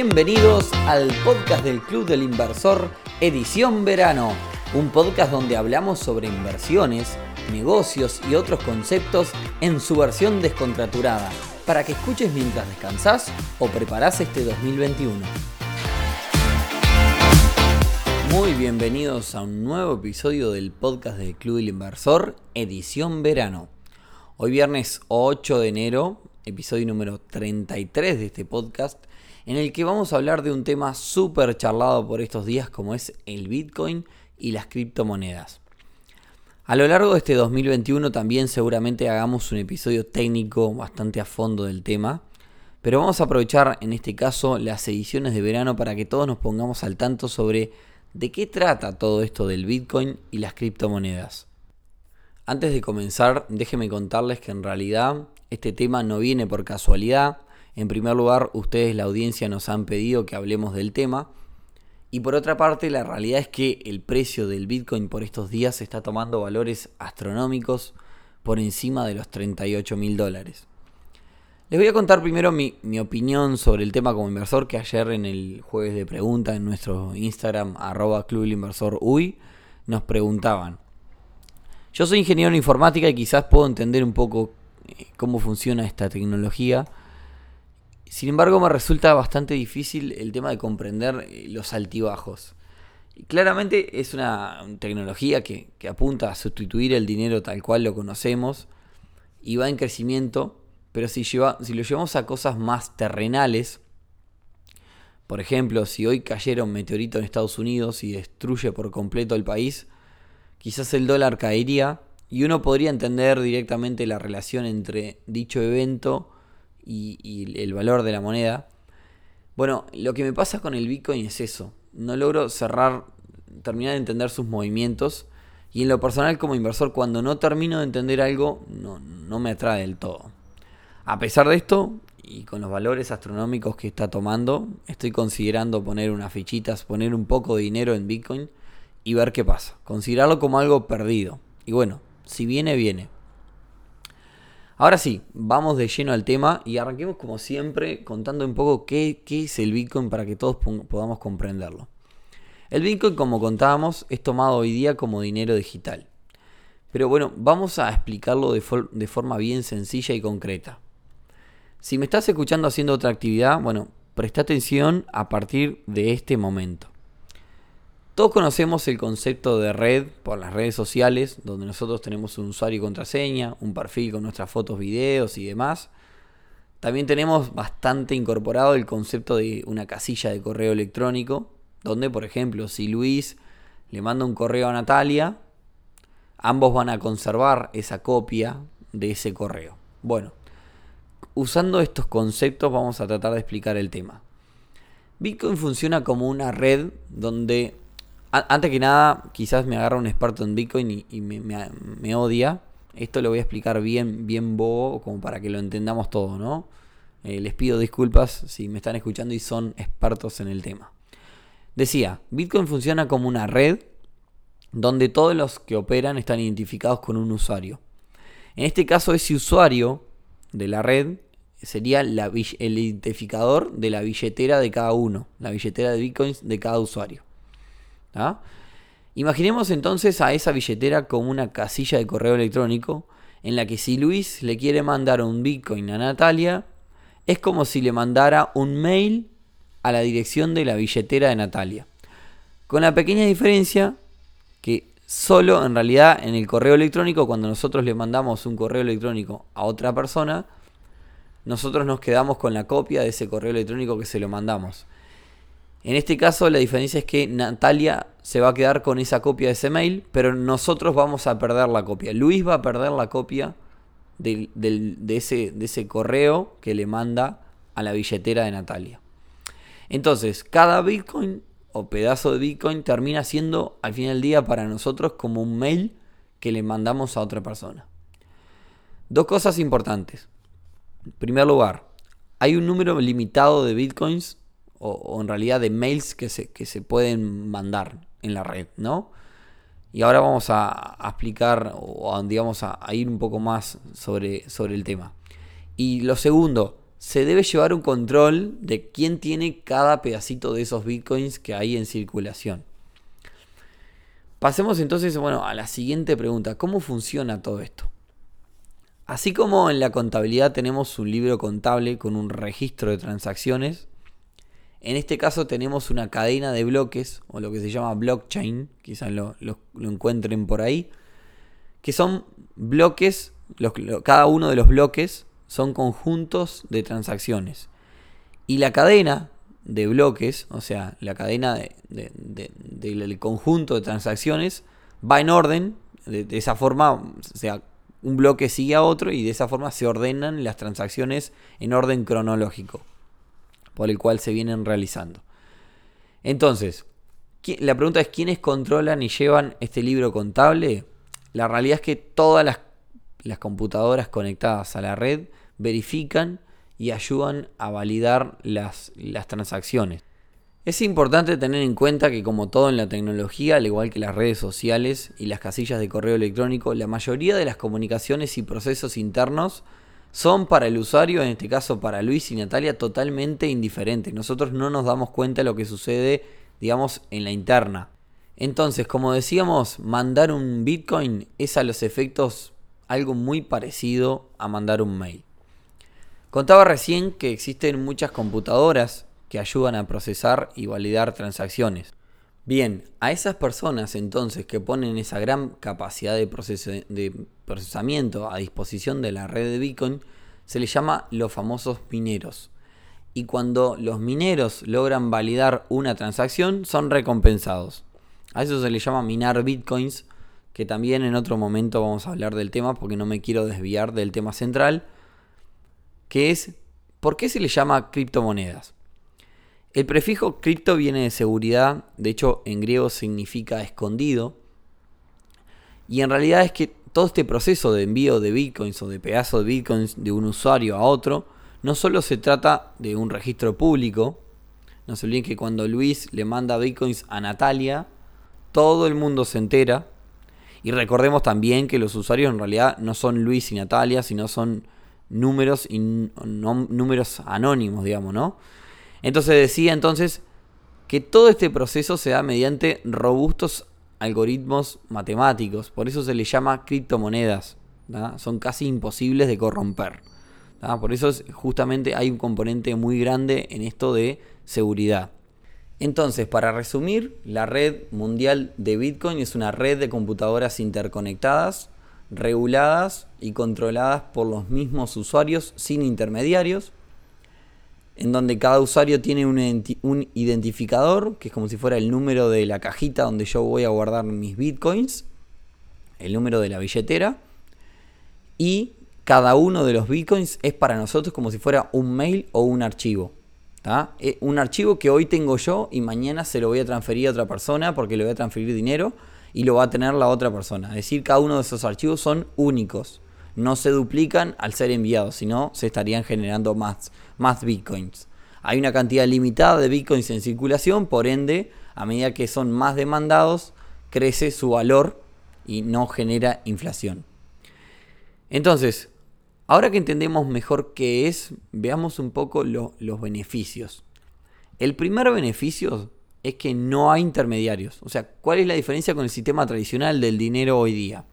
Bienvenidos al podcast del Club del Inversor, edición verano, un podcast donde hablamos sobre inversiones, negocios y otros conceptos en su versión descontraturada, para que escuches mientras descansas o preparas este 2021. Muy bienvenidos a un nuevo episodio del podcast del Club del Inversor, edición verano. Hoy viernes 8 de enero, episodio número 33 de este podcast, en el que vamos a hablar de un tema súper charlado por estos días como es el Bitcoin y las criptomonedas. A lo largo de este 2021 también seguramente hagamos un episodio técnico bastante a fondo del tema, pero vamos a aprovechar en este caso las ediciones de verano para que todos nos pongamos al tanto sobre de qué trata todo esto del Bitcoin y las criptomonedas. Antes de comenzar, déjenme contarles que en realidad este tema no viene por casualidad, en primer lugar, ustedes, la audiencia, nos han pedido que hablemos del tema. Y por otra parte, la realidad es que el precio del Bitcoin por estos días está tomando valores astronómicos por encima de los 38 mil dólares. Les voy a contar primero mi, opinión sobre el tema como inversor que ayer en el jueves de pregunta en nuestro Instagram arroba Club Inversor UI nos preguntaban. Yo soy ingeniero en informática y quizás puedo entender un poco eh, cómo funciona esta tecnología, sin embargo, me resulta bastante difícil el tema de comprender eh, los altibajos. Claramente es una tecnología que, apunta a sustituir el dinero tal cual lo conocemos y va en crecimiento, pero si, lleva, si lo llevamos a cosas más terrenales, por ejemplo, si hoy cayera un meteorito en Estados Unidos y destruye por completo el país, quizás el dólar caería y uno podría entender directamente la relación entre dicho evento y, el valor de la moneda. Bueno, lo que me pasa con el Bitcoin es eso. No logro cerrar, terminar de entender sus movimientos. Y en lo personal como inversor, cuando no termino de entender algo, no, no me atrae del todo. A pesar de esto, y con los valores astronómicos que está tomando, estoy considerando poner unas fichitas, poner un poco de dinero en Bitcoin y ver qué pasa. Considerarlo como algo perdido. Y bueno, si viene, viene. Ahora sí, vamos de lleno al tema y arranquemos como siempre contando un poco qué, es el Bitcoin para que todos podamos comprenderlo. El Bitcoin, como contábamos, es tomado hoy día como dinero digital. Pero bueno, vamos a explicarlo de, de forma bien sencilla y concreta. Si me estás escuchando haciendo otra actividad, bueno, presta atención a partir de este momento. Todos conocemos el concepto de red por las redes sociales, donde nosotros tenemos un usuario y contraseña, un perfil con nuestras fotos, videos y demás. También tenemos bastante incorporado el concepto de una casilla de correo electrónico, donde por ejemplo si Luis le manda un correo a Natalia, ambos van a conservar esa copia de ese correo. Bueno, usando estos conceptos vamos a tratar de explicar el tema. Bitcoin funciona como una red donde antes que nada, quizás me agarra un experto en Bitcoin y, me, odia. Esto lo voy a explicar bien, bien bobo, como para que lo entendamos todo, ¿no? Eh, les pido disculpas si me están escuchando y son expertos en el tema. Decía, Bitcoin funciona como una red donde todos los que operan están identificados con un usuario. En este caso, ese usuario de la red sería el identificador de la billetera de cada uno, la billetera de Bitcoins de cada usuario. Imaginemos entonces a esa billetera como una casilla de correo electrónico en la que si Luis le quiere mandar un Bitcoin a Natalia, es como si le mandara un mail a la dirección de la billetera de Natalia. Con la pequeña diferencia que solo en realidad en el correo electrónico, cuando nosotros le mandamos un correo electrónico a otra persona, nosotros nos quedamos con la copia de ese correo electrónico que se lo mandamos. En este caso la diferencia es que Natalia se va a quedar con esa copia de ese mail, pero nosotros vamos a perder la copia. Luis va a perder la copia de, ese, de ese correo que le manda a la billetera de Natalia. Entonces, cada Bitcoin o pedazo de Bitcoin termina siendo al final del día para nosotros como un mail que le mandamos a otra persona. Dos cosas importantes. En primer lugar, hay un número limitado de Bitcoins o, en realidad de mails que se, que se pueden mandar en la red, ¿no? Y ahora vamos a, explicar o digamos a, ir un poco más sobre, sobre el tema. Y lo segundo, se debe llevar un control de quién tiene cada pedacito de esos bitcoins que hay en circulación. Pasemos entonces bueno, a la siguiente pregunta. ¿Cómo funciona todo esto? Así como en la contabilidad tenemos un libro contable con un registro de transacciones, en este caso tenemos una cadena de bloques, o lo que se llama blockchain, quizás lo, encuentren por ahí, que son bloques, cada uno de los bloques son conjuntos de transacciones. Y la cadena de bloques, o sea, la cadena del conjunto de transacciones, va en orden, de, esa forma, o sea, un bloque sigue a otro y de esa forma se ordenan las transacciones en orden cronológico por el cual se vienen realizando. Entonces, la pregunta es, ¿quiénes controlan y llevan este libro contable? La realidad es que todas las, computadoras conectadas a la red verifican y ayudan a validar las transacciones. Es importante tener en cuenta que como todo en la tecnología, al igual que las redes sociales y las casillas de correo electrónico, la mayoría de las comunicaciones y procesos internos son para el usuario, en este caso para Luis y Natalia, totalmente indiferentes. Nosotros no nos damos cuenta de lo que sucede, digamos, en la interna. Entonces, como decíamos, mandar un Bitcoin es a los efectos algo muy parecido a mandar un mail. Contaba recién que existen muchas computadoras que ayudan a procesar y validar transacciones. Bien, a esas personas entonces que ponen esa gran capacidad de, procesamiento a disposición de la red de Bitcoin, se les llama los famosos mineros. Y cuando los mineros logran validar una transacción, son recompensados. A eso se le llama minar bitcoins, que también en otro momento vamos a hablar del tema porque no me quiero desviar del tema central que es ¿por qué se le llama criptomonedas? El prefijo cripto viene de seguridad, de hecho en griego significa escondido, y en realidad es que todo este proceso de envío de bitcoins o de pedazos de bitcoins de un usuario a otro, no solo se trata de un registro público, no se olviden que cuando Luis le manda bitcoins a Natalia, todo el mundo se entera, y recordemos también que los usuarios en realidad no son Luis y Natalia, sino son números y números anónimos, digamos, ¿no? Entonces decía entonces que todo este proceso se da mediante robustos algoritmos matemáticos, por eso se le llama criptomonedas, son casi imposibles de corromper. Por eso justamente hay un componente muy grande en esto de seguridad. Entonces, para resumir, la red mundial de Bitcoin es una red de computadoras interconectadas reguladas y controladas por los mismos usuarios sin intermediarios, en donde cada usuario tiene un, identificador, que es como si fuera el número de la cajita donde yo voy a guardar mis bitcoins, el número de la billetera, y cada uno de los bitcoins es para nosotros como si fuera un mail o un archivo. Eh, un archivo que hoy tengo yo y mañana se lo voy a transferir a otra persona porque le voy a transferir dinero y lo va a tener la otra persona. Es decir, cada uno de esos archivos son únicos. No se duplican al ser enviados, sino se estarían generando más, más bitcoins. Hay una cantidad limitada de bitcoins en circulación, por ende, a medida que son más demandados, crece su valor y no genera inflación. Entonces, ahora que entendemos mejor qué es, veamos un poco los beneficios. El primer beneficio es que no hay intermediarios. O sea, ¿cuál es la diferencia con el sistema tradicional del dinero hoy día?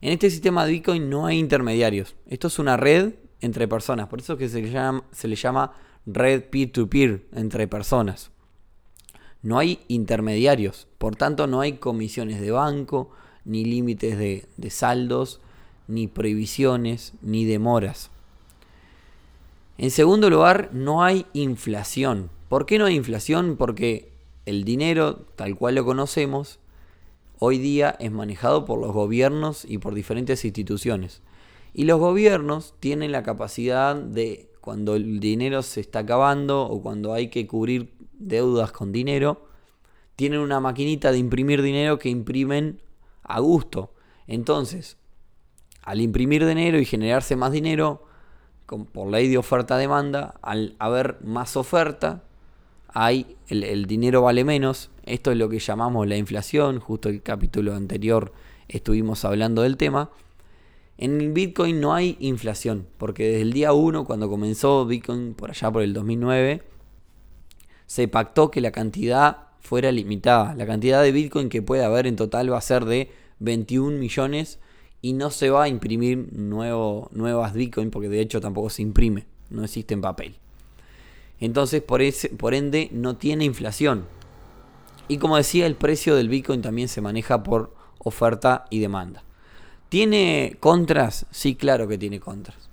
En este sistema de Bitcoin no hay intermediarios. Esto es una red entre personas. Por eso que se le llama, se le llama red peer-to-peer entre personas. No hay intermediarios. Por tanto, no hay comisiones de banco, ni límites de, de saldos, ni prohibiciones, ni demoras. En segundo lugar, no hay inflación. ¿Por qué no hay inflación? Porque el dinero, tal cual lo conocemos, hoy día es manejado por los gobiernos y por diferentes instituciones. Y los gobiernos tienen la capacidad de, cuando el dinero se está acabando o cuando hay que cubrir deudas con dinero, tienen una maquinita de imprimir dinero que imprimen a gusto. Entonces, al imprimir dinero y generarse más dinero, por ley de oferta-demanda, al haber más oferta, hay el, dinero vale menos. Esto es lo que llamamos la inflación. Justo el capítulo anterior estuvimos hablando del tema. En Bitcoin no hay inflación, porque desde el día 1, cuando comenzó Bitcoin por allá por el 2009, se pactó que la cantidad fuera limitada. La cantidad de Bitcoin que puede haber en total va a ser de 21 millones y no se va a imprimir nuevo, nuevas Bitcoin, porque de hecho tampoco se imprime, no existe en papel. Entonces, por, ese, por ende, no tiene inflación. Y como decía, el precio del Bitcoin también se maneja por oferta y demanda. ¿Tiene contras? Sí, claro que tiene contras.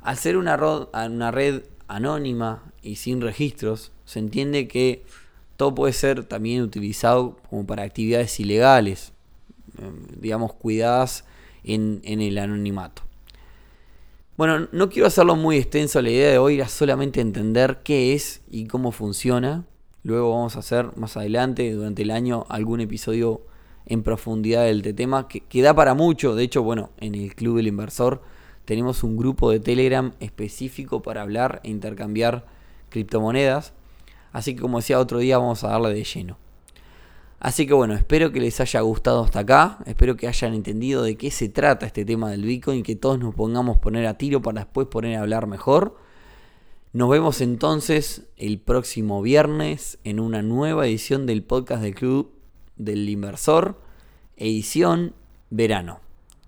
Al ser una, red anónima y sin registros, se entiende que todo puede ser también utilizado como para actividades ilegales, em, digamos, cuidadas en el anonimato. Bueno, no quiero hacerlo muy extenso, la idea de hoy era solamente entender qué es y cómo funciona. Luego vamos a hacer más adelante, durante el año, algún episodio en profundidad del tema que, que da para mucho. De hecho, bueno, en el Club del Inversor tenemos un grupo de Telegram específico para hablar e intercambiar criptomonedas. Así que como decía otro día vamos a darle de lleno. Así que bueno, espero que les haya gustado hasta acá, espero que hayan entendido de qué se trata este tema del Bitcoin y que todos nos pongamos poner a tiro para después poner a hablar mejor. Nos vemos entonces el próximo viernes en una nueva edición del podcast del Club del Inversor, edición verano.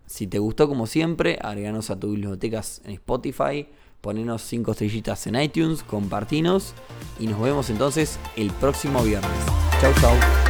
Si te gustó como siempre, agreganos a tus bibliotecas en Spotify, ponenos 5 estrellitas en iTunes, compartinos y nos vemos entonces el próximo viernes. Chau chau.